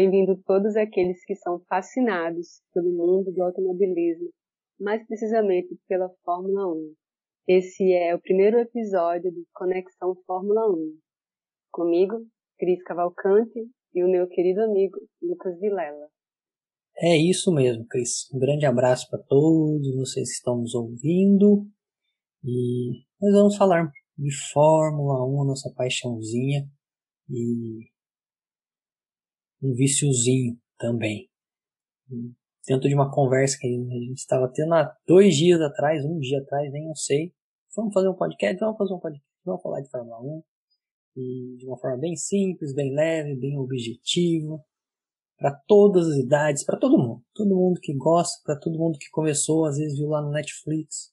Bem-vindo todos aqueles que são fascinados pelo mundo do automobilismo, mais precisamente pela Fórmula 1. Esse é o primeiro episódio do Conexão Fórmula 1. Comigo, Cris Cavalcante e o meu querido amigo Lucas Vilela. É isso mesmo, Cris. Um grande abraço para todos vocês que estão nos ouvindo. E nós vamos falar de Fórmula 1, nossa paixãozinha. E um viciozinho também. Dentro de uma conversa que a gente estava tendo há dois dias atrás, um dia atrás, nem eu sei. Vamos fazer um podcast? Vamos fazer um podcast. Vamos falar de Fórmula 1. E de uma forma bem simples, bem leve, bem objetiva. Para todas as idades, para todo mundo. Todo mundo que gosta, para todo mundo que começou, às vezes viu lá no Netflix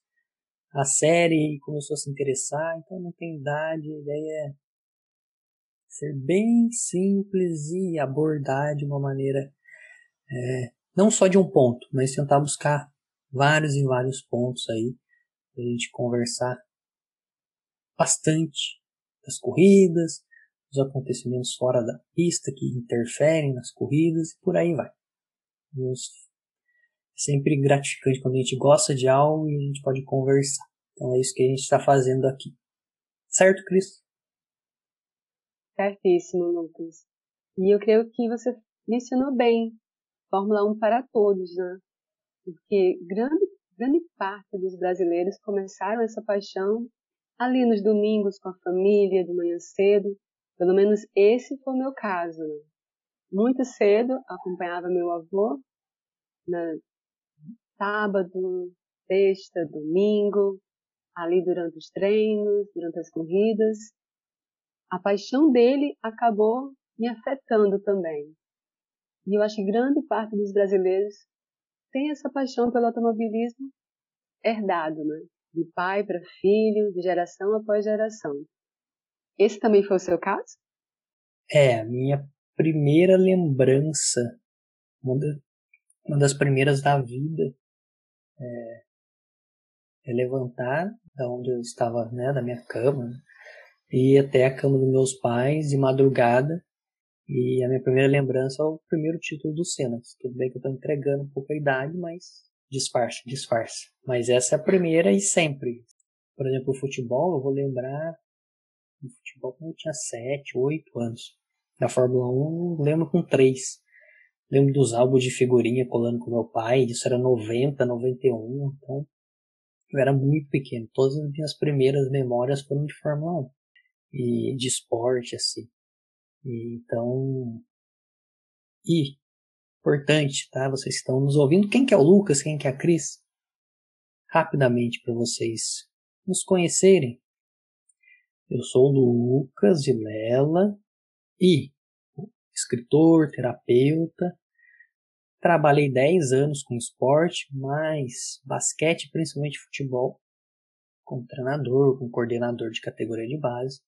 a série e começou a se interessar. Então não tem idade, a ideia é ser bem simples e abordar de uma maneira é, não só de um ponto, mas tentar buscar vários e vários pontos aí para a gente conversar bastante das corridas, dos acontecimentos fora da pista que interferem nas corridas e por aí vai. É sempre gratificante quando a gente gosta de algo e a gente pode conversar. Então é isso que a gente está fazendo aqui. Certo, Cris? Certíssimo, Lucas. E eu creio que você mencionou bem Fórmula 1 para todos, né? Porque grande, grande parte dos brasileiros começaram essa paixão ali nos domingos com a família, de manhã cedo. Pelo menos esse foi o meu caso. Né? Muito cedo acompanhava meu avô na sábado, sexta, domingo, ali durante os treinos, durante as corridas a paixão dele acabou me afetando também. E eu acho que grande parte dos brasileiros tem essa paixão pelo automobilismo herdado, né? De pai para filho, de geração após geração. Esse também foi o seu caso? É, a minha primeira lembrança, uma das primeiras da vida, é, é levantar da onde eu estava, né, da minha cama, e até a cama dos meus pais de madrugada. E a minha primeira lembrança é o primeiro título do Senna. Tudo bem que eu estou entregando um pouco a idade, mas disfarce, disfarce. Mas essa é a primeira e sempre. Por exemplo, o futebol, eu vou lembrar do futebol quando eu tinha 7, 8 anos. Na Fórmula 1, lembro com 3. Lembro dos álbuns de figurinha colando com meu pai, isso era 90, 91, então eu era muito pequeno. Todas as minhas primeiras memórias foram de Fórmula 1 e de esporte, assim. E, então, e importante, tá? Vocês estão nos ouvindo. Quem que é o Lucas? Quem que é a Cris? Rapidamente para vocês nos conhecerem. Eu sou o Lucas de Lela e escritor, terapeuta. Trabalhei 10 anos com esporte, mais basquete, principalmente futebol, como treinador, como coordenador de categoria de base.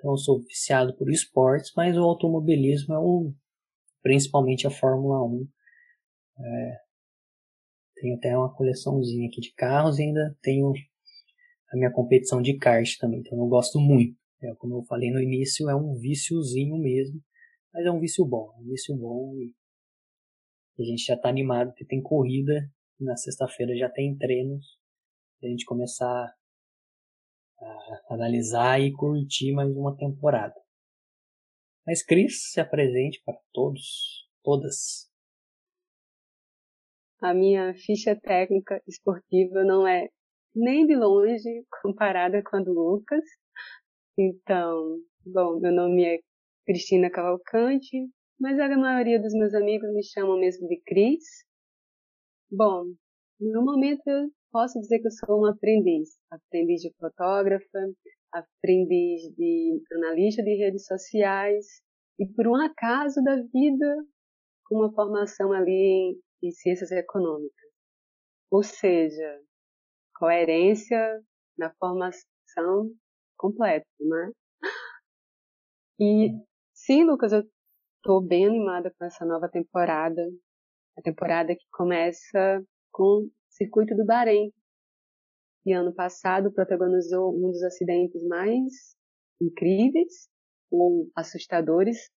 Então eu sou viciado por esportes, mas o automobilismo é o principalmente a Fórmula 1. É, tenho até uma coleçãozinha aqui de carros e ainda tenho a minha competição de kart também, então eu gosto muito. É, como eu falei no início, é um viciozinho mesmo, mas é um vício bom, é um vício bom e a gente já está animado porque tem corrida, na sexta-feira já tem treinos, a gente começar analisar e curtir mais uma temporada. Mas Cris, se apresente para todos, todas. A minha ficha técnica esportiva não é nem de longe comparada com a do Lucas. Então, bom, meu nome é Cristina Cavalcante, mas a maioria dos meus amigos me chamam mesmo de Cris. Bom, no momento eu posso dizer que eu sou uma aprendiz, aprendiz de fotógrafa, aprendiz de analista de redes sociais e por um acaso da vida com uma formação ali em, em ciências econômicas. Ou seja, coerência na formação completa, né? E sim, Lucas, eu estou bem animada com essa nova temporada, a temporada que começa com circuito do Bahrein, que ano passado protagonizou um dos acidentes mais incríveis ou assustadores,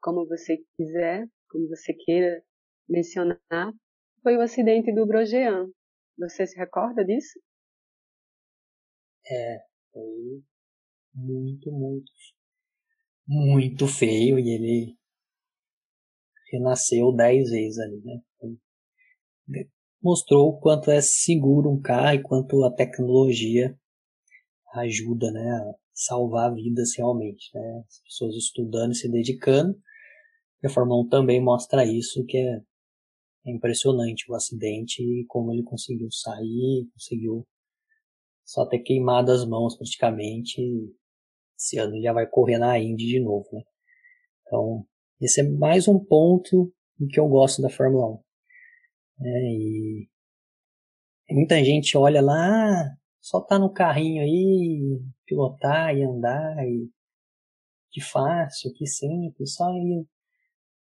como você quiser como você queira mencionar, foi o acidente do Grosjean. Você se recorda disso? É, foi muito, muito, muito feio e ele renasceu dez vezes ali, né? Mostrou o quanto é seguro um carro e quanto a tecnologia ajuda, né, a salvar vidas realmente, né? As pessoas estudando e se dedicando. E a Fórmula 1 também mostra isso, que é, é impressionante o acidente e como ele conseguiu sair, conseguiu só ter queimado as mãos praticamente. Esse ano já vai correr na Indy de novo, né? Então, esse é mais um ponto que eu gosto da Fórmula 1. É, e muita gente olha lá, ah, só tá no carrinho aí, pilotar e andar, e que fácil, que simples, só, ir,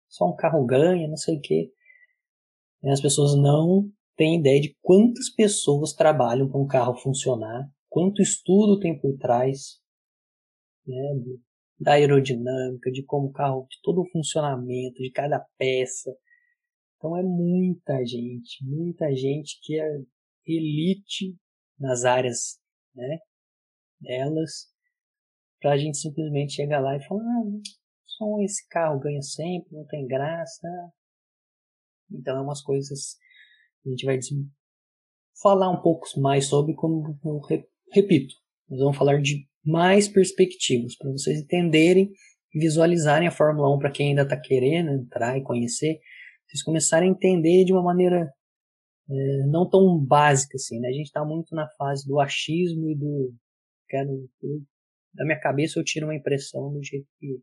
só um carro ganha, não sei o que. As pessoas não têm ideia de quantas pessoas trabalham para um carro funcionar, quanto estudo tem por trás, né, da aerodinâmica, de como o carro, de todo o funcionamento, de cada peça. Então é muita gente, muita gente que é elite nas áreas né, delas, para a gente simplesmente chegar lá e falar, ah, só esse carro ganha sempre, não tem graça. Então é umas coisas que a gente vai falar um pouco mais sobre, como eu repito, nós vamos falar de mais perspectivas, para vocês entenderem e visualizarem a Fórmula 1 para quem ainda está querendo entrar e conhecer, vocês começarem a entender de uma maneira é, não tão básica assim, né? A gente está muito na fase do achismo e do quero da minha cabeça eu tiro uma impressão do jeito que,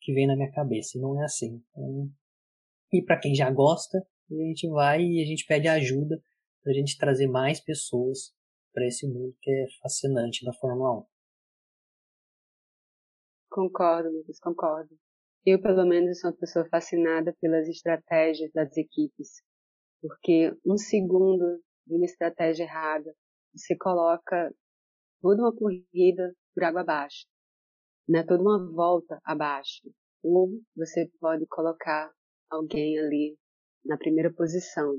que vem na minha cabeça, e não é assim. Então, e para quem já gosta, a gente vai e a gente pede ajuda para a gente trazer mais pessoas para esse mundo que é fascinante da Fórmula 1. Concordo, Lucas, concordo. Eu, pelo menos, sou uma pessoa fascinada pelas estratégias das equipes, porque um segundo de uma estratégia errada, você coloca toda uma corrida por água abaixo, né? toda uma volta abaixo. Ou você pode colocar alguém ali na primeira posição.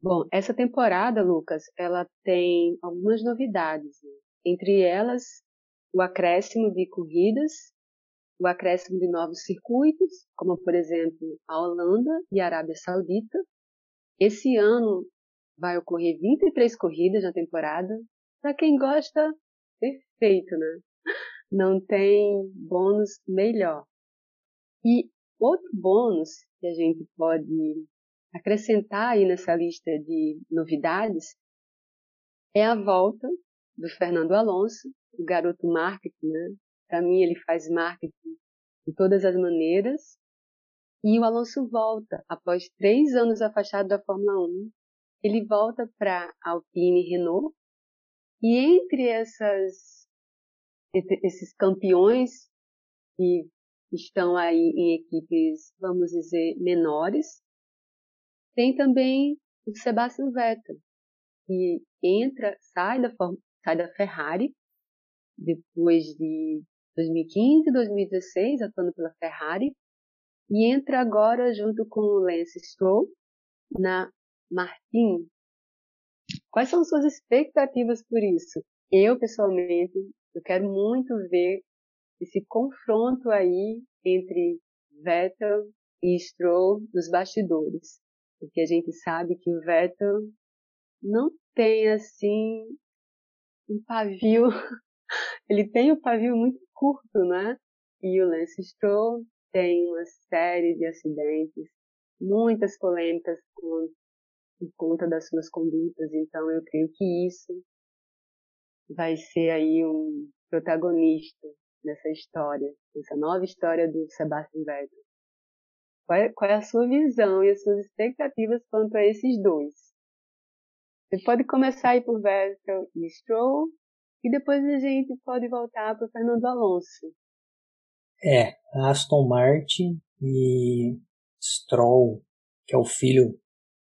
Bom, essa temporada, Lucas, ela tem algumas novidades. Né? Entre elas, o acréscimo de corridas, o acréscimo de novos circuitos, como por exemplo a Holanda e a Arábia Saudita. Esse ano vai ocorrer 23 corridas na temporada. Para quem gosta, perfeito, né? Não tem bônus melhor. E outro bônus que a gente pode acrescentar aí nessa lista de novidades é a volta do Fernando Alonso o garoto marketing, né? Para mim, ele faz marketing de todas as maneiras. E o Alonso volta, após três anos afastado da Fórmula 1, ele volta para Alpine e Renault. E entre essas, esses campeões que estão aí em equipes, vamos dizer, menores, tem também o Sebastian Vettel, que entra, sai da, sai da Ferrari depois de 2015, 2016, atuando pela Ferrari, e entra agora junto com o Lance Stroll na Martin. Quais são suas expectativas por isso? Eu, pessoalmente, eu quero muito ver esse confronto aí entre Vettel e Stroll nos bastidores. Porque a gente sabe que o Vettel não tem, assim, um pavio ele tem o pavio muito curto, né? E o Lance Stroll tem uma série de acidentes, muitas polêmicas por, por conta das suas condutas. Então, eu creio que isso vai ser aí um protagonista nessa história, nessa nova história do Sebastian Vettel. Qual é, qual é, a sua visão e as suas expectativas quanto a esses dois? Você pode começar aí por Vettel e Stroll, e depois a gente pode voltar para o Fernando Alonso. É, Aston Martin e Stroll, que é o filho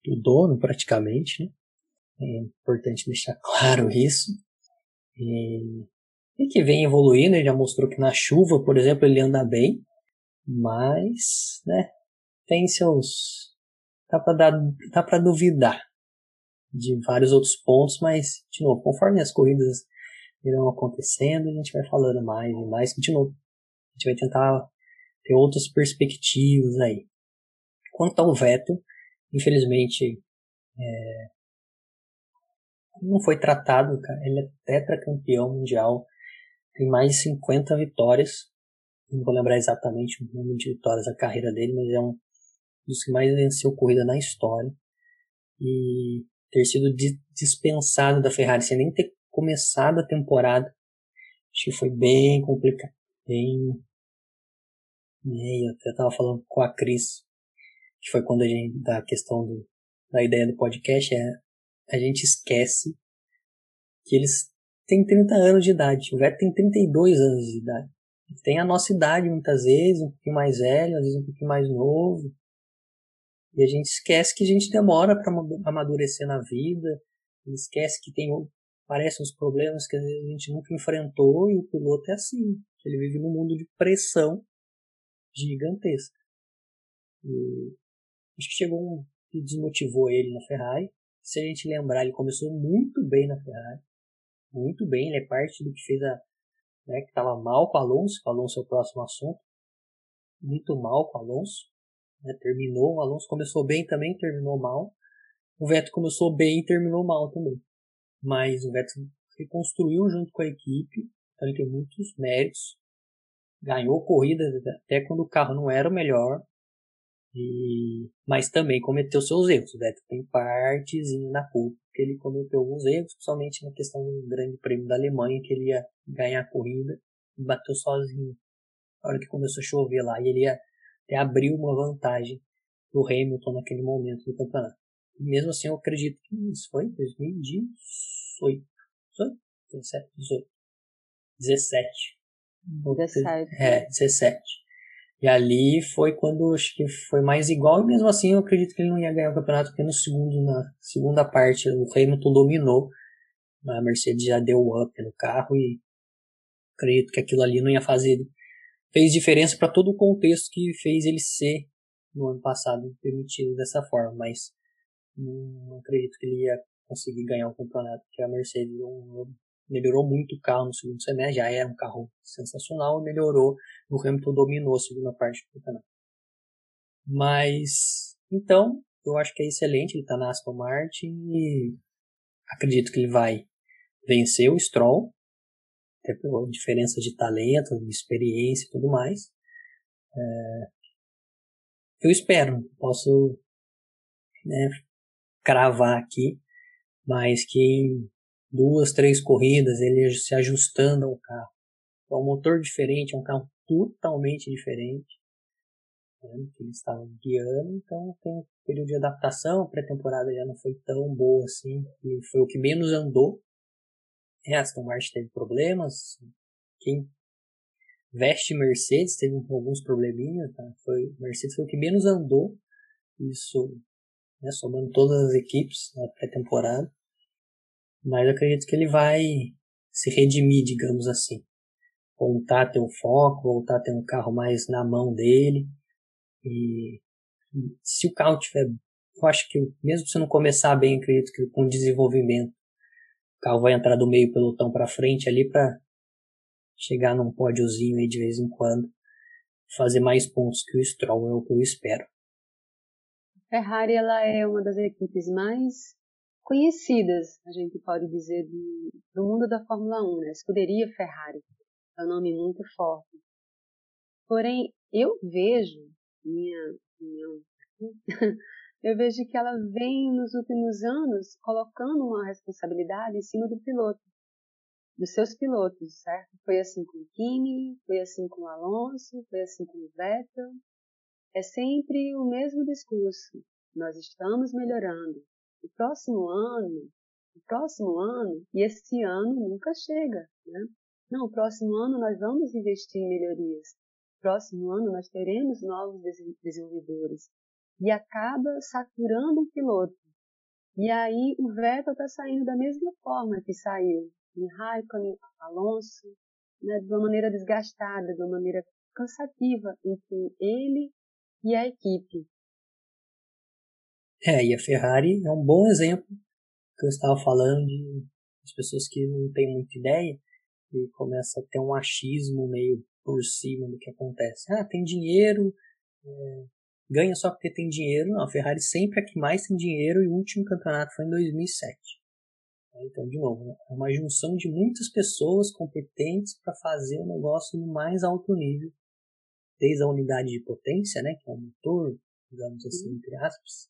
do dono praticamente, né? É importante deixar claro isso. E, e que vem evoluindo, ele já mostrou que na chuva, por exemplo, ele anda bem, mas, né, tem seus. dá para dar, dá para duvidar de vários outros pontos, mas, de novo, conforme as corridas irão acontecendo, a gente vai falando mais e mais, de novo, a gente vai tentar ter outras perspectivas aí. Quanto ao Vettel, infelizmente, é, não foi tratado, cara. Ele é tetracampeão mundial, tem mais de 50 vitórias. Não vou lembrar exatamente o número de vitórias da carreira dele, mas é um dos que mais venceu corrida na história. E ter sido dispensado da Ferrari sem nem ter começado a temporada, acho que foi bem complicado. Bem. Eu até tava falando com a Cris, que foi quando a gente, da questão do, da ideia do podcast, é a gente esquece que eles têm 30 anos de idade. O Vettel tem 32 anos de idade. Tem a nossa idade muitas vezes, um pouquinho mais velho, às vezes um pouquinho mais novo. E a gente esquece que a gente demora para amadurecer na vida. Esquece que tem parecem uns problemas que a gente nunca enfrentou e o piloto é assim. Ele vive num mundo de pressão gigantesca. E acho que chegou um que desmotivou ele na Ferrari. Se a gente lembrar, ele começou muito bem na Ferrari. Muito bem, ele é parte do que fez a. Né, que estava mal com o Alonso, o Alonso é o próximo assunto. Muito mal com o Alonso. Né, terminou, o Alonso começou bem também, terminou mal. O Vettel começou bem e terminou mal também. Mas o Vettel reconstruiu junto com a equipe, então ele tem muitos méritos. Ganhou corridas até quando o carro não era o melhor, e, mas também cometeu seus erros. O Vettel tem partezinho na culpa, que ele cometeu alguns erros, principalmente na questão do Grande Prêmio da Alemanha, que ele ia ganhar a corrida e bateu sozinho. Na hora que começou a chover lá, e ele ia até abrir uma vantagem pro Hamilton naquele momento do campeonato. Mesmo assim, eu acredito que isso foi 2018. 17, 18. 17. 17. É, 17. E ali foi quando acho que foi mais igual, e mesmo assim eu acredito que ele não ia ganhar o campeonato, porque no segundo, na segunda parte o Hamilton dominou. A Mercedes já deu up no carro e acredito que aquilo ali não ia fazer. Fez diferença para todo o contexto que fez ele ser no ano passado permitido dessa forma, mas não, acredito que ele ia conseguir ganhar o campeonato, porque a Mercedes melhorou muito o carro no segundo semestre, já era um carro sensacional, melhorou, o Hamilton dominou a segunda parte do campeonato. Mas, então, eu acho que é excelente, ele está na Aston Martin e acredito que ele vai vencer o Stroll, até pela diferença de talento, de experiência e tudo mais. É, eu espero, posso né, cravar aqui, mas que em duas, três corridas, ele se ajustando ao carro. É um motor diferente, é um carro totalmente diferente né, que eles estavam guiando, então tem um período de adaptação, a pré-temporada já não foi tão boa assim, e foi o que menos andou. É, Aston Martin teve problemas, quem veste Mercedes teve alguns probleminhas, tá? foi, Mercedes foi o que menos andou, isso né, somando todas as equipes na pré-temporada. Mas acredito que ele vai se redimir, digamos assim. Voltar a ter um foco, voltar a ter um carro mais na mão dele. E se o carro tiver. Eu acho que mesmo se não começar bem, acredito que com desenvolvimento o carro vai entrar do meio pelotão para frente ali para chegar num pódiozinho aí de vez em quando, fazer mais pontos que o Stroll é o que eu espero. Ferrari ela é uma das equipes mais conhecidas, a gente pode dizer, do, do mundo da Fórmula 1, né? Escuderia Ferrari. É um nome muito forte. Porém, eu vejo, minha opinião eu vejo que ela vem nos últimos anos colocando uma responsabilidade em cima do piloto, dos seus pilotos, certo? Foi assim com o Kimi, foi assim com o Alonso, foi assim com o Vettel. É sempre o mesmo discurso. Nós estamos melhorando, o próximo ano, o próximo ano, e esse ano nunca chega, né? Não, o próximo ano nós vamos investir em melhorias. Próximo ano nós teremos novos desenvolvedores. E acaba saturando o piloto. E aí o Vettel está saindo da mesma forma que saiu. Em Raikkonen, Alonso, né, de uma maneira desgastada, de uma maneira cansativa entre ele e a equipe. É, e a Ferrari é um bom exemplo que eu estava falando de as pessoas que não têm muita ideia e começa a ter um achismo meio por cima do que acontece. Ah, tem dinheiro, é, ganha só porque tem dinheiro. Não, a Ferrari sempre é que mais tem dinheiro e o último campeonato foi em 2007. Então, de novo, é uma junção de muitas pessoas competentes para fazer o negócio no mais alto nível, desde a unidade de potência, né, que é o motor, digamos assim, entre aspas,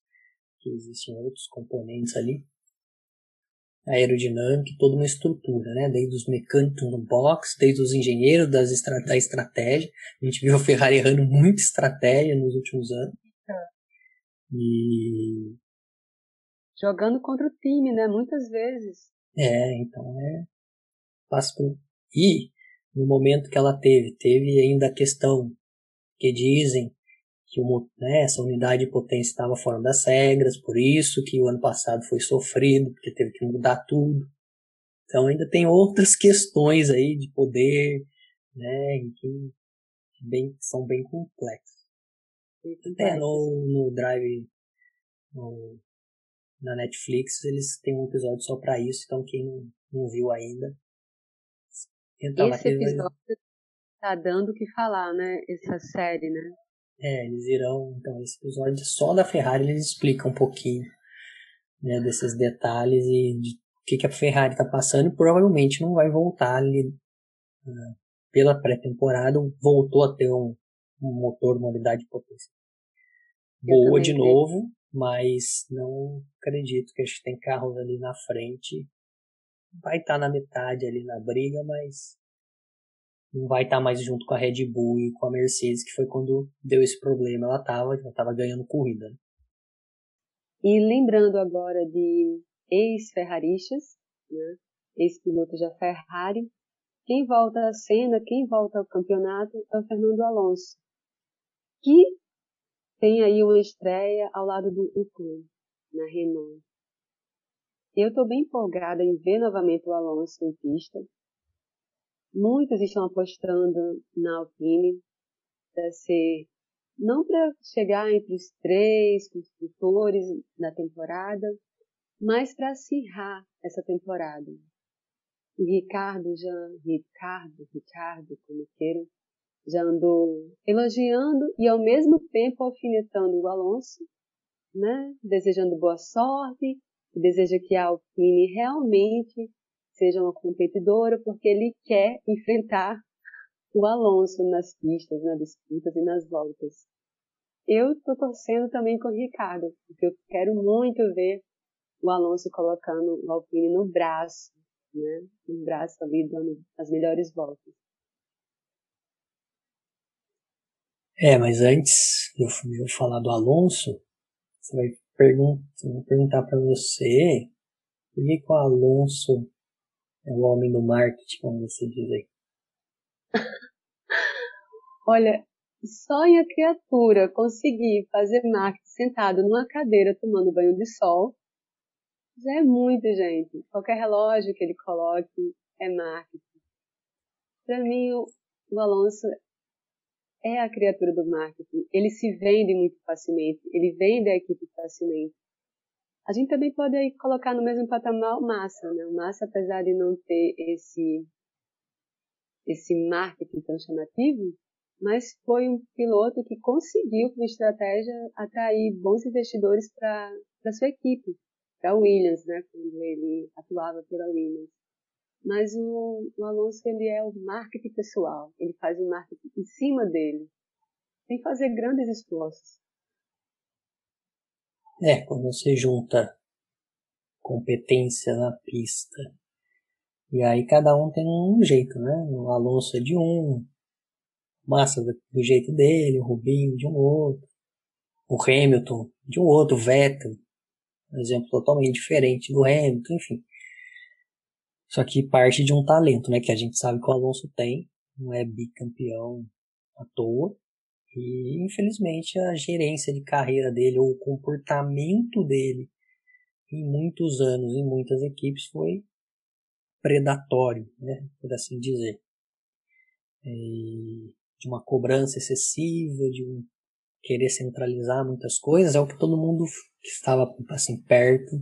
que existem outros componentes ali, aerodinâmica, toda uma estrutura, né? Desde os mecânicos no box, desde os engenheiros das estra da estratégia. A gente viu a Ferrari errando muita estratégia nos últimos anos. E jogando contra o time, né? Muitas vezes. É, então é fácil pro... E no momento que ela teve, teve ainda a questão que dizem que o, né, essa unidade de potência estava fora das regras, por isso que o ano passado foi sofrido, porque teve que mudar tudo. Então ainda tem outras questões aí de poder, né, que bem, são bem complexas. Até no, no Drive, no, na Netflix, eles têm um episódio só para isso, então quem não, não viu ainda. Esse episódio tá dando o que falar, né? Essa série, né? É, eles irão, então, esse episódio só da Ferrari eles explicam um pouquinho né, desses detalhes e de o que, que a Ferrari está passando e provavelmente não vai voltar ali uh, pela pré-temporada, voltou a ter um, um motor, uma unidade de potência boa de novo, mas não acredito que a gente tem carros ali na frente. Vai estar tá na metade ali na briga, mas não vai estar tá mais junto com a Red Bull e com a Mercedes, que foi quando deu esse problema. Ela estava ela tava ganhando corrida. Né? E lembrando agora de ex-ferraristas, né? ex-pilotos da Ferrari, quem volta à cena, quem volta ao campeonato é o Fernando Alonso, que tem aí uma estreia ao lado do Ocon, na Renault. Eu estou bem empolgada em ver novamente o Alonso em pista, Muitos estão apostando na Alpine para ser não para chegar entre os três construtores da temporada, mas para acirrar essa temporada. O Ricardo já, Ricardo, Ricardo, como queiram, já andou elogiando e ao mesmo tempo alfinetando o Alonso, né? desejando boa sorte, deseja que a Alpine realmente seja uma competidora, porque ele quer enfrentar o Alonso nas pistas, nas disputas e nas voltas. Eu estou torcendo também com o Ricardo, porque eu quero muito ver o Alonso colocando o Alpine no braço, né? No braço ali dando as melhores voltas. É, mas antes de eu, falar do Alonso, você vai, pergun vai perguntar para você por que, que o Alonso é o homem do marketing, como você diz aí. Olha, sonha criatura conseguir fazer marketing sentado numa cadeira tomando banho de sol. Já é muito, gente. Qualquer relógio que ele coloque é marketing. Para mim, o, o Alonso é a criatura do marketing. Ele se vende muito facilmente. Ele vende a equipe facilmente. A gente também pode aí colocar no mesmo patamar o Massa, né? O Massa, apesar de não ter esse esse marketing tão chamativo, mas foi um piloto que conseguiu, com estratégia, atrair bons investidores para sua equipe, para Williams, né? Quando ele atuava pela Williams. Mas o, o Alonso, ele é o marketing pessoal. Ele faz o marketing em cima dele. Que fazer grandes esforços. É, quando você junta competência na pista. E aí cada um tem um jeito, né? O Alonso é de um, Massa do jeito dele, o Rubinho de um outro, o Hamilton de um outro, o Vettel, um exemplo totalmente diferente do Hamilton, enfim. Só que parte de um talento, né? Que a gente sabe que o Alonso tem, não é bicampeão à toa. E infelizmente a gerência de carreira dele, ou o comportamento dele em muitos anos, em muitas equipes, foi predatório, né, por assim dizer. E de uma cobrança excessiva, de um querer centralizar muitas coisas, é o que todo mundo que estava assim perto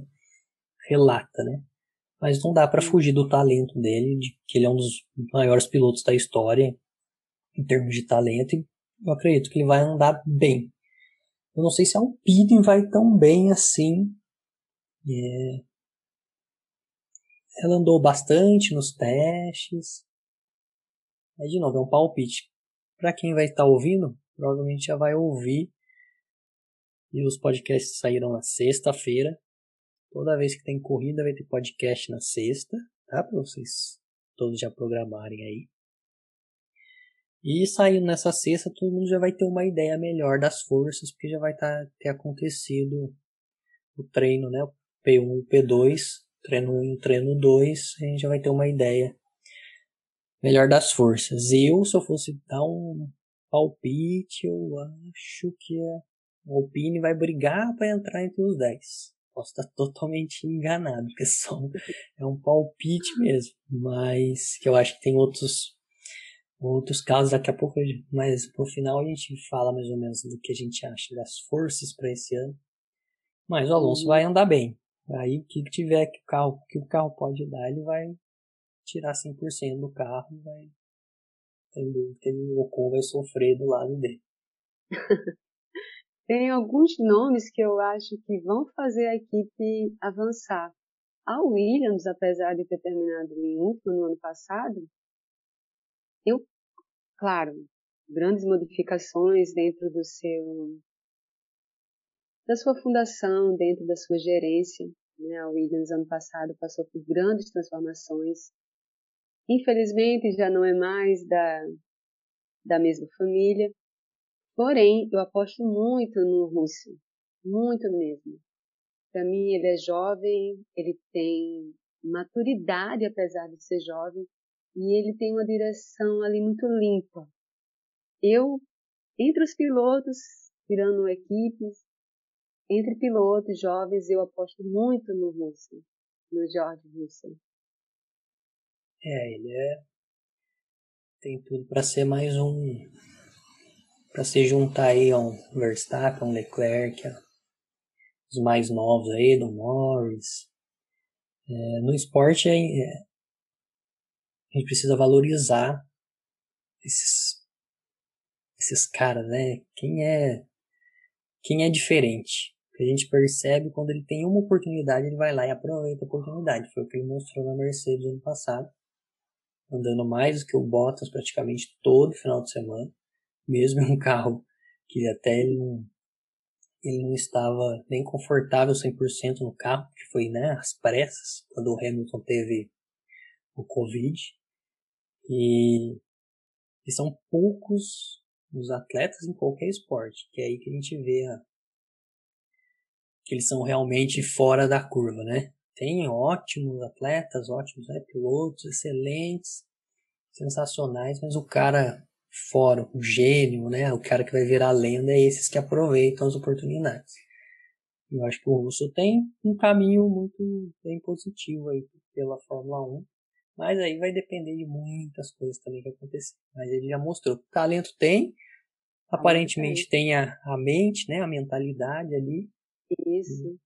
relata, né? Mas não dá para fugir do talento dele, de que ele é um dos maiores pilotos da história em termos de talento e eu acredito que ele vai andar bem. Eu não sei se a Alpine vai tão bem assim. É... Ela andou bastante nos testes. Aí de novo, é um palpite. Para quem vai estar tá ouvindo, provavelmente já vai ouvir. E os podcasts saíram na sexta-feira. Toda vez que tem corrida vai ter podcast na sexta, tá? Para vocês todos já programarem aí. E saindo nessa sexta, todo mundo já vai ter uma ideia melhor das forças, porque já vai tá, ter acontecido o treino, né? O P1 e o P2, treino 1 e treino 2, a gente já vai ter uma ideia melhor das forças. Eu, se eu fosse dar um palpite, eu acho que a Alpine vai brigar para entrar entre os 10. Posso estar totalmente enganado, porque é um palpite mesmo. Mas que eu acho que tem outros outros casos daqui a pouco, mas no final a gente fala mais ou menos do que a gente acha das forças para esse ano. Mas o Alonso uhum. vai andar bem. Aí o que tiver que o carro, que o carro pode dar, ele vai tirar 100% do carro, vai tem dúvida que o Ocon vai sofrer do lado dele. Tem alguns nomes que eu acho que vão fazer a equipe avançar. A Williams, apesar de ter terminado em último no ano passado, eu, claro, grandes modificações dentro do seu da sua fundação, dentro da sua gerência. Né? A Williams ano passado passou por grandes transformações. Infelizmente já não é mais da, da mesma família. Porém, eu aposto muito no Russo, muito mesmo. Para mim, ele é jovem, ele tem maturidade apesar de ser jovem, e ele tem uma direção ali muito limpa. Eu, entre os pilotos, tirando equipes, entre pilotos jovens, eu aposto muito no Russell, no George Russell. É, ele é tem tudo para ser mais um para se juntar aí a um Verstappen, um Leclerc, os mais novos aí do Norris. É, no esporte é, a gente precisa valorizar esses, esses caras, né? Quem é, quem é diferente. A gente percebe quando ele tem uma oportunidade, ele vai lá e aproveita a oportunidade. Foi o que ele mostrou na Mercedes ano passado. Andando mais do que o Bottas praticamente todo final de semana. Mesmo em um carro que até ele não, ele não estava nem confortável 100% no carro, que foi né, as pressas, quando o Hamilton teve o Covid. E, e são poucos os atletas em qualquer esporte, que é aí que a gente vê a, que eles são realmente fora da curva, né? Tem ótimos atletas, ótimos né, pilotos, excelentes, sensacionais, mas o cara fora, o gênio, né? O cara que vai virar lenda é esses que aproveitam as oportunidades. Eu acho que o Russo tem um caminho muito bem positivo aí pela Fórmula 1. Mas aí vai depender de muitas coisas também que acontecer. Mas ele já mostrou. Talento tem, aparentemente tem a, a mente, né? A mentalidade ali. Isso.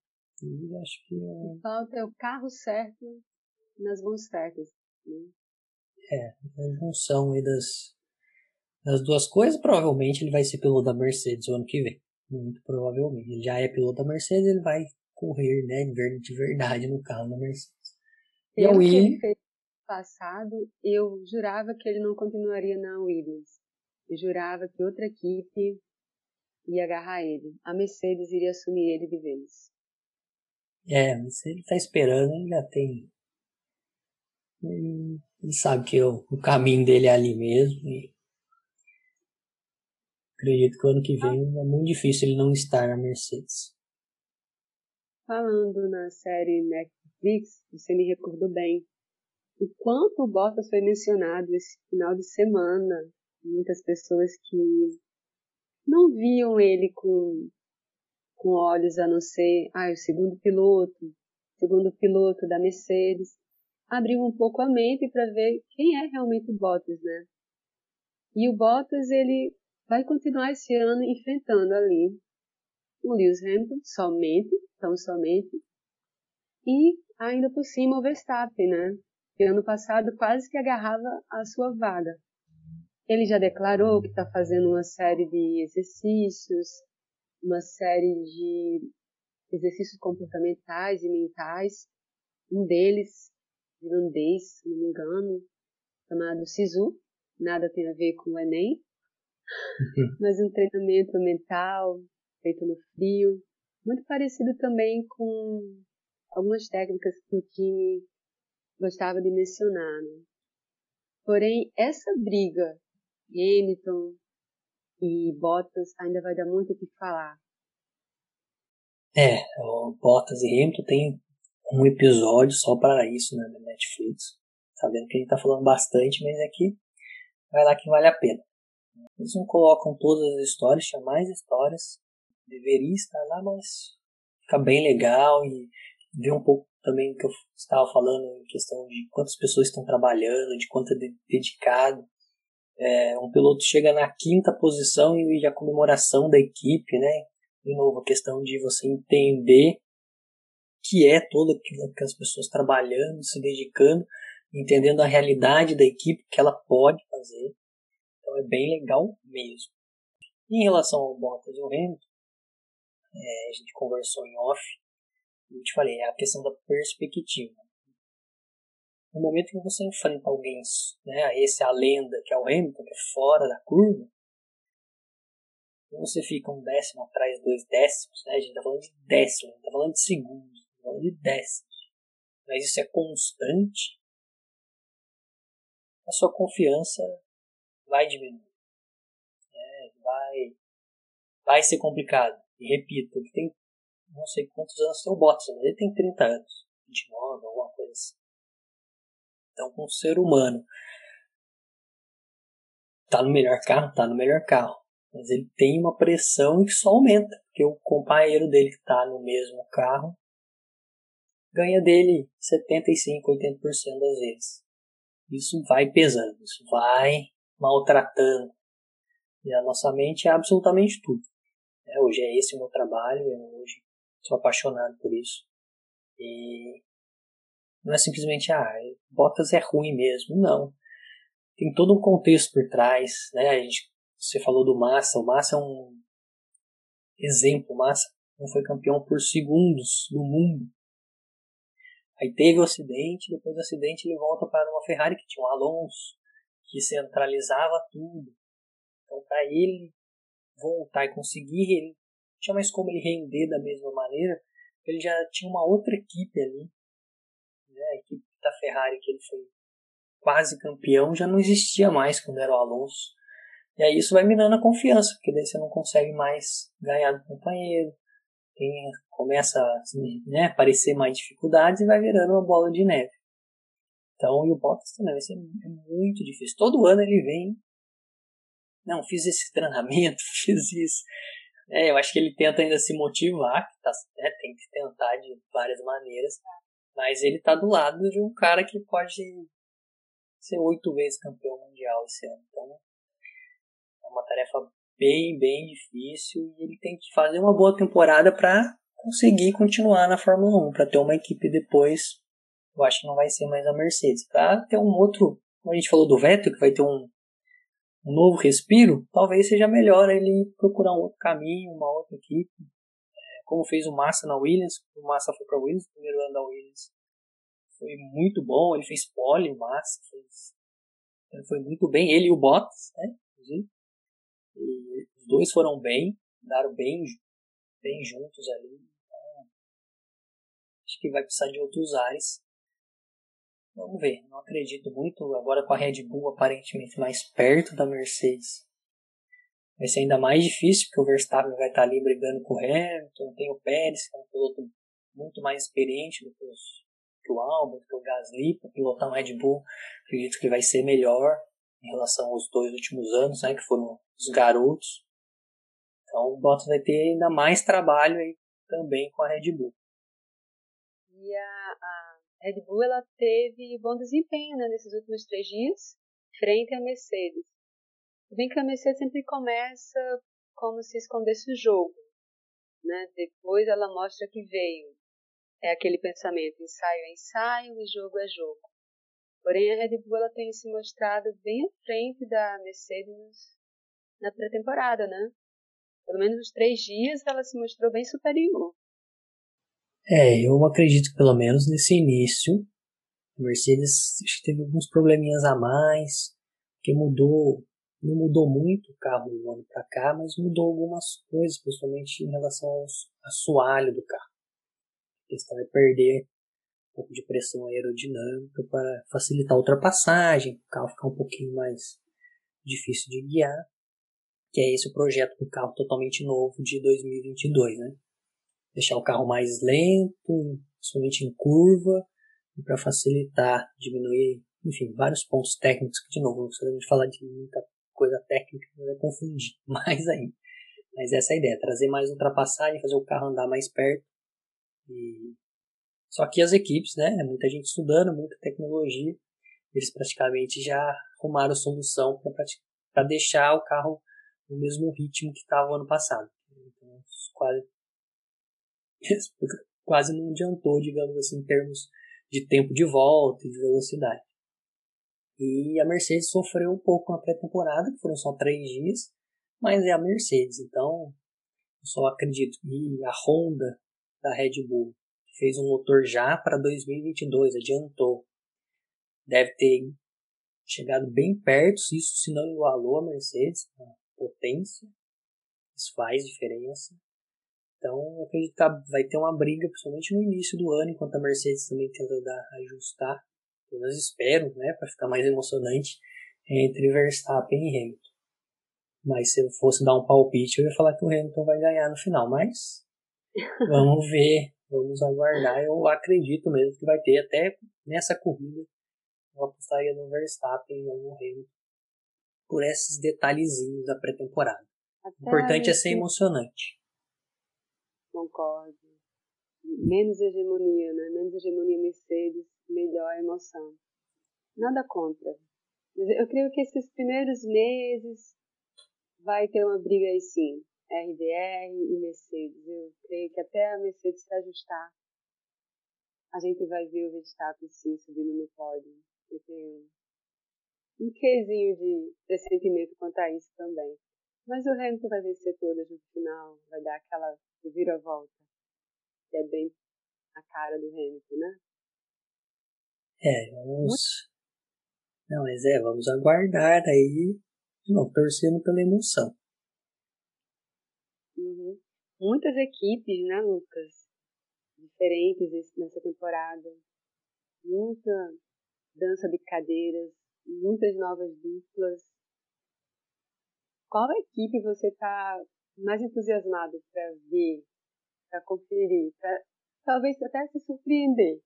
E, e acho que. É... Falta é o carro certo nas mãos certas. Né? É, a junção aí das, das duas coisas, provavelmente ele vai ser piloto da Mercedes o ano que vem. Muito provavelmente. Ele já é piloto da Mercedes, ele vai correr, né, de verdade no carro da Mercedes. E o Will passado, eu jurava que ele não continuaria na Williams. Eu jurava que outra equipe ia agarrar ele. A Mercedes iria assumir ele de vez. É, mas ele tá esperando, já tem. Ele, ele sabe que o, o caminho dele é ali mesmo. E acredito que o ano que vem é muito difícil ele não estar na Mercedes. Falando na série Netflix, você me recordou bem o quanto o Bottas foi mencionado esse final de semana. Muitas pessoas que não viam ele com, com olhos a não ser ah, o segundo piloto, segundo piloto da Mercedes, abriu um pouco a mente para ver quem é realmente o Bottas, né? E o Bottas ele vai continuar esse ano enfrentando ali o Lewis Hamilton, somente, tão somente, e ainda por cima o Verstappen, né? Que ano passado quase que agarrava a sua vaga. Ele já declarou que está fazendo uma série de exercícios, uma série de exercícios comportamentais e mentais. Um deles, irlandês, se não me engano, chamado SISU, nada tem a ver com o Enem, mas um treinamento mental feito no frio, muito parecido também com algumas técnicas que o Kimi gostava de mencionar. Né? Porém, essa briga Hamilton e Bottas ainda vai dar muito o que falar. É, o Bottas e Hamilton tem um episódio só para isso né, na Netflix. Sabendo que a gente tá falando bastante, mas aqui vai lá que vale a pena. Eles não colocam todas as histórias, tinha mais histórias. Deveria estar lá, mas fica bem legal e ver um pouco também que eu estava falando em questão de quantas pessoas estão trabalhando, de quanto é dedicado. É, um piloto chega na quinta posição e a comemoração da equipe, né? De novo, a questão de você entender que é todo aquilo que as pessoas trabalhando, se dedicando, entendendo a realidade da equipe que ela pode fazer. Então é bem legal mesmo. Em relação ao Bottas e o Hamilton, é, a gente conversou em off, eu te falei, é a questão da perspectiva no momento que você enfrenta alguém, né, esse é a lenda, que é o Hamilton, que é fora da curva, você fica um décimo atrás, dois décimos, né, a gente está falando de décimo, não está falando de segundos, está falando de décimos, mas isso é constante, a sua confiança vai diminuir, né, vai, vai ser complicado. E repito, ele tem não sei quantos anos tem o Bottas, mas ele tem 30 anos, 29, alguma coisa assim. Então, com o ser humano, tá no melhor carro, tá no melhor carro. Mas ele tem uma pressão que só aumenta, porque o companheiro dele que está no mesmo carro ganha dele 75, 80% das vezes. Isso vai pesando, isso vai maltratando. E a nossa mente é absolutamente tudo. É, hoje é esse o meu trabalho, hoje sou apaixonado por isso. E não é simplesmente, ah, Bottas é ruim mesmo. Não. Tem todo um contexto por trás. Né? A gente, você falou do Massa. O Massa é um exemplo. O Massa não foi campeão por segundos no mundo. Aí teve o acidente, depois do acidente ele volta para uma Ferrari que tinha um Alonso, que centralizava tudo. Então, para ele voltar e conseguir, tinha mais como ele render da mesma maneira, ele já tinha uma outra equipe ali né, a equipe da Ferrari que ele foi quase campeão já não existia mais quando era o Alonso. E aí isso vai minando a confiança, porque daí você não consegue mais ganhar do companheiro, tem, começa a né, aparecer mais dificuldades e vai virando uma bola de neve. Então, e o Bottas também vai ser é muito difícil. Todo ano ele vem, não, fiz esse treinamento, fiz isso. É, eu acho que ele tenta ainda se motivar, que tá, né, tem que tentar de várias maneiras, mas ele tá do lado de um cara que pode ser oito vezes campeão mundial esse ano. Então é uma tarefa bem, bem difícil e ele tem que fazer uma boa temporada para conseguir continuar na Fórmula 1, para ter uma equipe depois. Eu acho que não vai ser mais a Mercedes. Para ter um outro, como a gente falou do Vettel, que vai ter um, um novo respiro, talvez seja melhor ele procurar um outro caminho, uma outra equipe como fez o Massa na Williams. O Massa foi para Williams, o primeiro ano da Williams foi muito bom. Ele fez pole, o Massa fez, ele foi muito bem. Ele e o Bottas, né? Inclusive. E os dois foram bem, andaram bem, bem juntos ali. Então, acho que vai precisar de outros ares. Vamos ver, não acredito muito. Agora com a Red Bull aparentemente mais perto da Mercedes vai ser ainda mais difícil, porque o Verstappen vai estar ali brigando com o Hamilton, tem o Pérez, que é um piloto muito mais experiente do que, os, que o Albon, do que o Gasly, para pilotar um Red Bull, acredito que vai ser melhor em relação aos dois últimos anos, né, que foram os garotos. Então o Bottas vai ter ainda mais trabalho aí também com a Red Bull. E a, a Red Bull ela teve bom desempenho né, nesses últimos três dias, frente à Mercedes. Bem que a Mercedes sempre começa como se escondesse o jogo. né? Depois ela mostra que veio. É aquele pensamento, ensaio é ensaio e jogo é jogo. Porém, a Red Bull ela tem se mostrado bem à frente da Mercedes na pré-temporada, né? Pelo menos nos três dias ela se mostrou bem superior. É, eu acredito que pelo menos nesse início a Mercedes teve alguns probleminhas a mais, que mudou, não mudou muito o carro do ano para cá, mas mudou algumas coisas, principalmente em relação aos assoalho do carro. A questão é perder um pouco de pressão aerodinâmica para facilitar a ultrapassagem, o carro ficar um pouquinho mais difícil de guiar, que é esse o projeto do carro totalmente novo de 2022, né? Deixar o carro mais lento, principalmente em curva, para facilitar, diminuir, enfim, vários pontos técnicos que, de novo, não precisamos falar de muita coisa técnica, vai confundir mais ainda. Mas essa é a ideia, trazer mais ultrapassagem, fazer o carro andar mais perto. E... Só que as equipes, né, muita gente estudando, muita tecnologia, eles praticamente já arrumaram solução para deixar o carro no mesmo ritmo que estava o ano passado. Então, quase, quase não adiantou, digamos assim, em termos de tempo de volta e de velocidade. E a Mercedes sofreu um pouco na pré-temporada, que foram só três dias, mas é a Mercedes, então eu só acredito que a Honda da Red Bull fez um motor já para 2022, adiantou. Deve ter chegado bem perto, isso se não igualou a Mercedes, a potência, isso faz diferença. Então, eu acredito que vai ter uma briga, principalmente no início do ano, enquanto a Mercedes também tenta dar, ajustar, pelo menos espero, né, para ficar mais emocionante, entre Verstappen e Hamilton. Mas se eu fosse dar um palpite, eu ia falar que o Hamilton vai ganhar no final, mas vamos ver, vamos aguardar. Eu acredito mesmo que vai ter até nessa corrida, eu apostaria no Verstappen e não no Hamilton, por esses detalhezinhos da pré-temporada. O importante é ser emocionante concordo. Menos hegemonia, né? Menos hegemonia Mercedes, melhor emoção. Nada contra. Mas eu creio que esses primeiros meses vai ter uma briga aí sim. RBR e Mercedes. Eu creio que até a Mercedes se ajustar, a gente vai ver o Verstappen sim subindo no pódio. Eu tenho um quezinho de pressentimento quanto a isso também. Mas o Hamilton vai vencer todas no final, vai dar aquela vira-volta, que é bem a cara do Hamilton, né? É, vamos. Não, mas é, vamos aguardar aí, não, torcendo pela emoção. Uhum. Muitas equipes, né, Lucas? Diferentes nessa temporada. Muita dança de cadeiras, muitas novas duplas. Qual equipe você está mais entusiasmado para ver, para conferir, para talvez até se surpreender?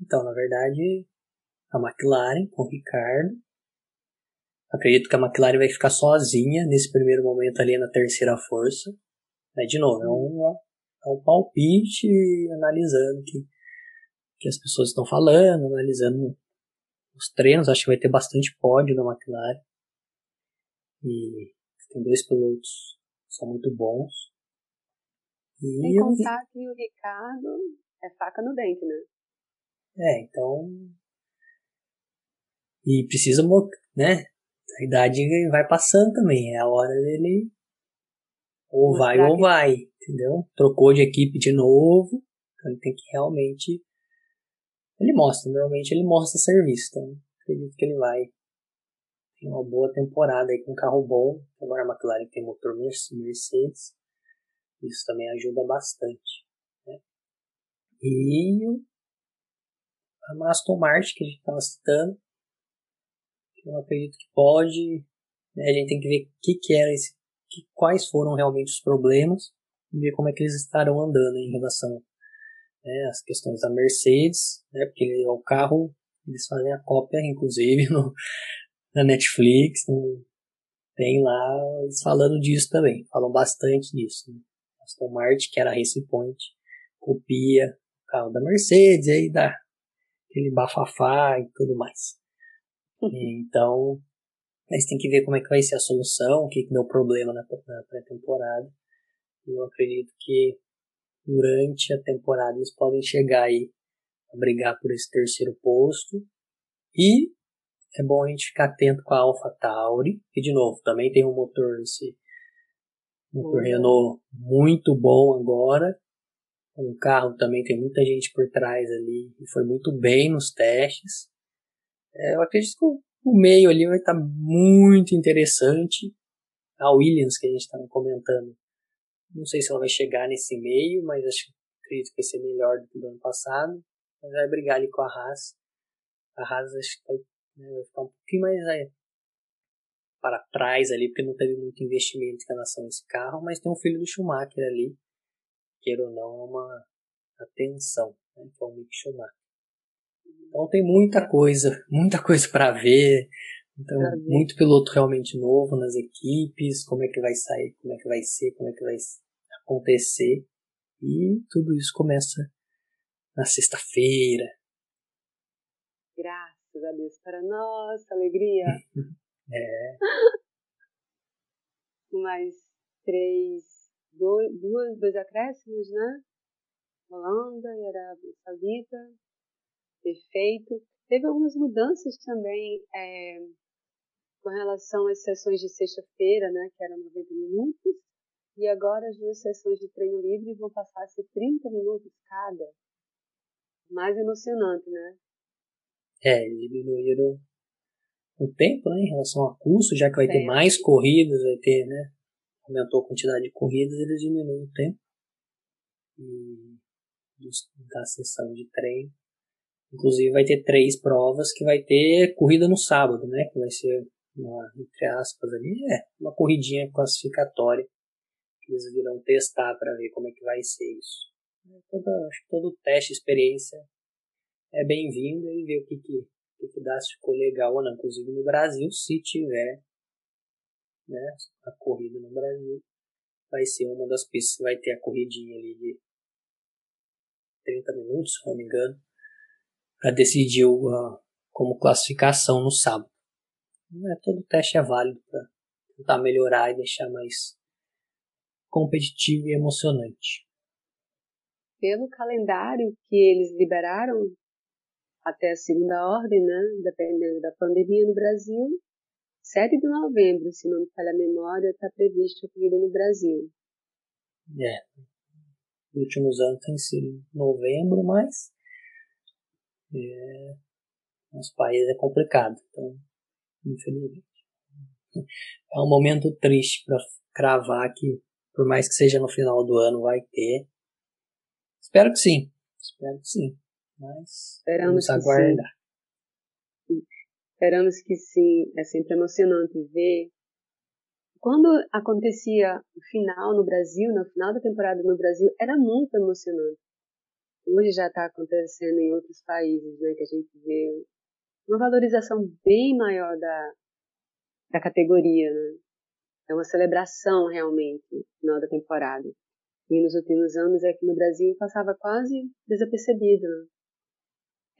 Então, na verdade, a McLaren com o Ricardo. Acredito que a McLaren vai ficar sozinha nesse primeiro momento ali na terceira força. Mas, de novo, é um, é um palpite analisando que, que as pessoas estão falando, analisando os treinos. Acho que vai ter bastante pódio na McLaren. E tem dois pilotos que são muito bons. E Sem contar eu... que o Ricardo é faca no dente, né? É, então. E precisa, né? A idade vai passando também. É a hora dele. Ou Mostrar vai ou vai, entendeu? Trocou de equipe de novo. Então ele tem que realmente. Ele mostra, normalmente ele mostra serviço. Então acredito que ele vai tem uma boa temporada aí com um carro bom. Agora a McLaren tem motor Mercedes. Isso também ajuda bastante. Né? E a Aston Martin, que a gente estava citando, eu acredito que pode. Né? A gente tem que ver o que, que era esse, que, quais foram realmente os problemas e ver como é que eles estarão andando em relação né, às questões da Mercedes, né? porque ele é o carro, eles fazem a cópia, inclusive, no, na Netflix, no, tem lá eles falando disso também, falam bastante disso. Né? Aston Martin, que era a Racing Point, copia o carro da Mercedes, aí dá aquele bafafá e tudo mais. então, mas tem que ver como é que vai ser a solução, o que, que deu problema na, na pré-temporada. Eu acredito que durante a temporada eles podem chegar aí a brigar por esse terceiro posto. E é bom a gente ficar atento com a Alpha Tauri, que de novo também tem um motor esse motor. Renault muito bom agora. Um carro também tem muita gente por trás ali e foi muito bem nos testes. É, eu acredito que o, o meio ali vai estar tá muito interessante. A Williams que a gente estava comentando, não sei se ela vai chegar nesse meio, mas acho acredito que vai ser melhor do que do ano passado. Mas vai brigar ali com a Haas. A Haas acho que vai, né, vai ficar um pouquinho mais é, para trás ali, porque não teve muito investimento em relação a esse carro, mas tem um filho do Schumacher ali, queira ou não, é uma atenção, né, que é o Mick Schumacher. Então tem muita coisa, muita coisa para ver. Então, muito piloto realmente novo nas equipes, como é que vai sair, como é que vai ser, como é que vai acontecer. E tudo isso começa na sexta-feira. Graças a Deus para nossa alegria. é. Mais três, dois, duas, dois acréscimos, né? Holanda e Arábia Saudita. Perfeito. Teve algumas mudanças também é, com relação às sessões de sexta-feira, né? Que eram 90 minutos. E agora as duas sessões de treino livre vão passar a ser 30 minutos cada. Mais emocionante, né? É, diminuíram o tempo, né, em relação ao custo, já que vai ter mais corridas, vai ter, né, aumentou a quantidade de corridas, eles diminuem o tempo da sessão de treino. Inclusive vai ter três provas que vai ter corrida no sábado, né, que vai ser uma, entre aspas ali, é, uma corridinha classificatória que eles virão testar para ver como é que vai ser isso. Toda, acho que todo teste, experiência é bem-vindo e ver o que, que, que, que dá, se ficou legal ou não. Inclusive no Brasil, se tiver né, a corrida no Brasil, vai ser uma das pistas que vai ter a corridinha ali de 30 minutos, se não me engano, para decidir uh, como classificação no sábado. É, todo teste é válido para tentar melhorar e deixar mais competitivo e emocionante. Pelo calendário que eles liberaram até a segunda ordem, né, dependendo da pandemia no Brasil, 7 de novembro, se não me falha a memória, está previsto a corrida no Brasil. É, nos últimos anos tem sido em novembro, mas é, nos países é complicado, então, infelizmente. É um momento triste para cravar que por mais que seja no final do ano, vai ter. Espero que sim. Espero que sim. Mas Esperamos vamos aguardar. Esperamos que sim. É sempre emocionante ver. Quando acontecia o final no Brasil, no final da temporada no Brasil, era muito emocionante. Hoje já está acontecendo em outros países, né, que a gente vê uma valorização bem maior da, da categoria, né? É uma celebração realmente no final da temporada. E nos últimos anos aqui no Brasil passava quase desapercebido. Né?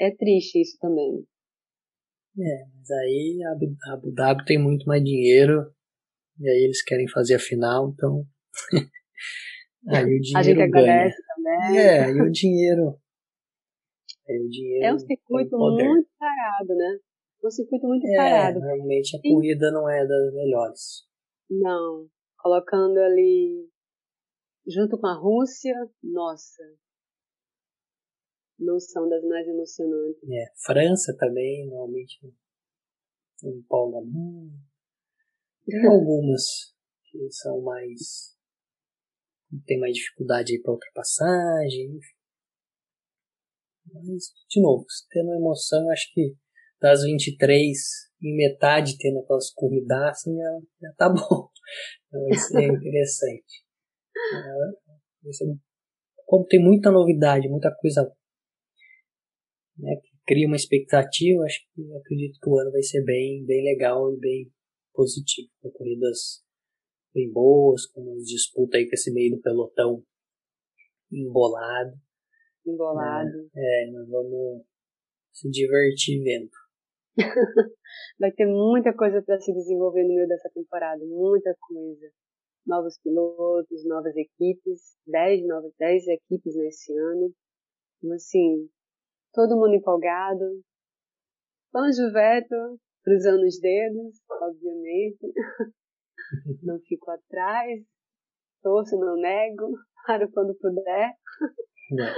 É triste isso também. É, mas aí a Abu Dhabi tem muito mais dinheiro e aí eles querem fazer a final, então aí o dinheiro a gente ganha. também. É, aí o dinheiro aí o dinheiro é um circuito muito parado, né? Um circuito muito é, parado. Normalmente a Sim. corrida não é das melhores. Não. Colocando ali junto com a Rússia, nossa. Não são das mais emocionantes. É, França também, normalmente não empolga muito. Tem algumas que são mais. tem mais dificuldade aí para ultrapassagem. Mas, de novo, tendo emoção, acho que das 23 em metade tendo aquelas corridaças, já, já tá bom. Então isso é interessante. É, é, como tem muita novidade, muita coisa né, que cria uma expectativa, acho que acredito que o ano vai ser bem, bem legal e bem positivo. Com corridas bem boas, com uma disputa aí com esse meio do pelotão embolado. Embolado. É, é nós vamos se divertir vendo. Vai ter muita coisa para se desenvolver no meio dessa temporada, muita coisa. novos pilotos, novas equipes, 10 novas 10 equipes nesse ano. Então, assim, todo mundo empolgado. Do Veto, cruzando os dedos, obviamente. não fico atrás, torço, não nego, paro quando puder. É.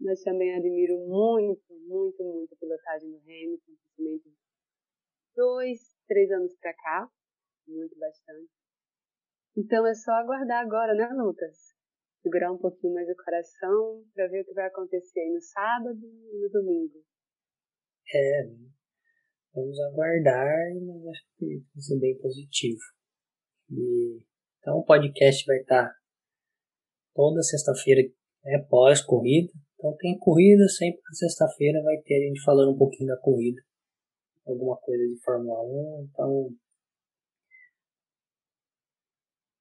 Mas também admiro muito, muito, muito a pilotagem do Hamilton, principalmente dois, três anos pra cá, muito bastante. Então é só aguardar agora, né, Lucas? Segurar um pouquinho mais o coração para ver o que vai acontecer aí no sábado e no domingo. É, vamos aguardar, mas acho que vai ser bem positivo. E, então o podcast vai estar toda sexta-feira é pós-corrida. Então tem corrida, sempre na sexta-feira vai ter a gente falando um pouquinho da corrida. Alguma coisa de Fórmula 1. Então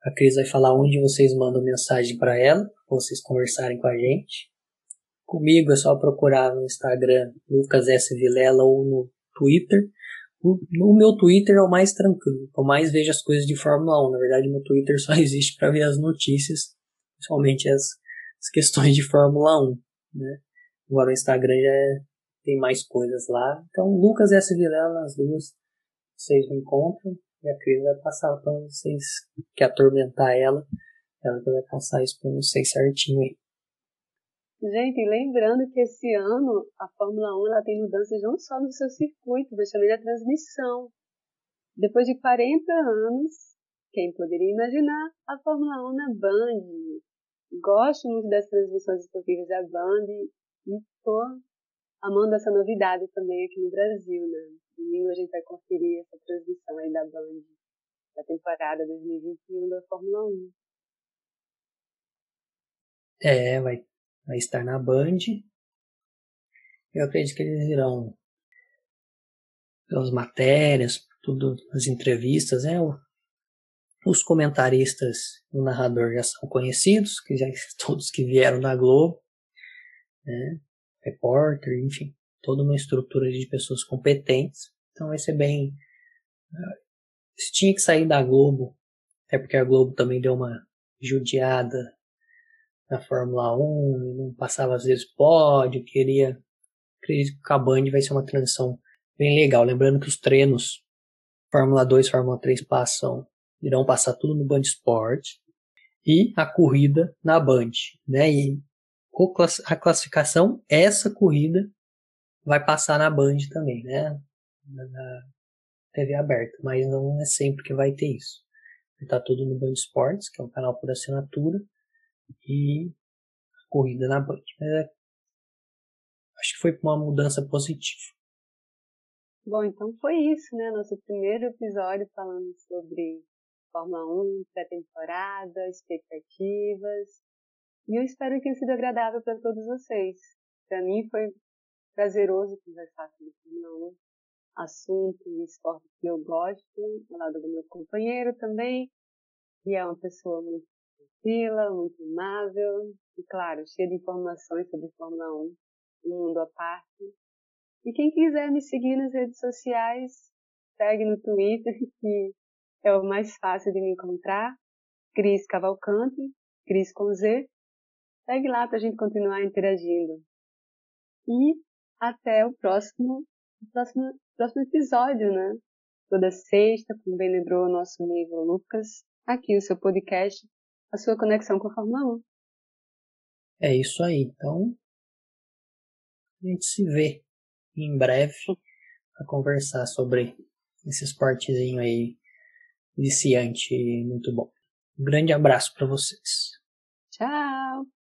a Cris vai falar onde vocês mandam mensagem para ela, vocês conversarem com a gente. Comigo é só procurar no Instagram Lucas S. Vilela ou no Twitter. No meu Twitter é o mais tranquilo, eu mais vejo as coisas de Fórmula 1. Na verdade, meu Twitter só existe para ver as notícias, principalmente as, as questões de Fórmula 1. Né? Agora o Instagram já é, tem mais coisas lá. Então, Lucas S. Vilela nas duas, vocês me encontram. E a Cris vai passar para vocês que atormentar ela. Ela vai passar isso para vocês certinho aí. Gente, lembrando que esse ano a Fórmula 1 ela tem mudanças não só no seu circuito, mas também na transmissão. Depois de 40 anos, quem poderia imaginar a Fórmula 1 na Band? Gosto muito das transmissões esportivas da Band e estou amando essa novidade também aqui no Brasil, né? Domingo a gente vai conferir essa transmissão aí da Band da temporada 2021 da Fórmula 1. É, vai vai estar na Band. Eu acredito que eles irão pelas matérias, tudo, as entrevistas, né? Os comentaristas, o narrador já são conhecidos, que já todos que vieram da Globo, né? Repórter, enfim, toda uma estrutura de pessoas competentes. Então vai ser bem. Se tinha que sair da Globo, até porque a Globo também deu uma judiada na Fórmula 1, não passava às vezes pódio, queria. Acredito que a Band vai ser uma transição bem legal. Lembrando que os treinos Fórmula 2 Fórmula 3 passam, irão passar tudo no Band Sport e a corrida na Band, né? E a classificação, essa corrida vai passar na Band também, né? Na TV aberta, mas não é sempre que vai ter isso. Estar tudo no Band Sports, que é um canal por assinatura, e a corrida na Band. É, acho que foi uma mudança positiva. Bom, então foi isso, né? Nosso primeiro episódio falando sobre Fórmula 1, pré-temporada, expectativas. E eu espero que tenha sido agradável para todos vocês. Para mim foi prazeroso conversar sobre Fórmula 1, assunto e esporte que eu gosto, ao lado do meu companheiro também, que é uma pessoa muito tranquila, muito amável e, claro, cheia de informações sobre Fórmula 1, um mundo à parte. E quem quiser me seguir nas redes sociais, segue no Twitter, que é o mais fácil de me encontrar. Cris Cavalcante, Cris com Z. Segue lá para a gente continuar interagindo. E até o próximo, o próximo, próximo episódio, né? Toda sexta, como bem lembrou o nosso amigo Lucas, aqui o seu podcast a sua conexão com a Fórmula 1. É isso aí. Então, a gente se vê em breve para conversar sobre esse esportezinho aí viciante e muito bom. Um grande abraço para vocês. Tchau!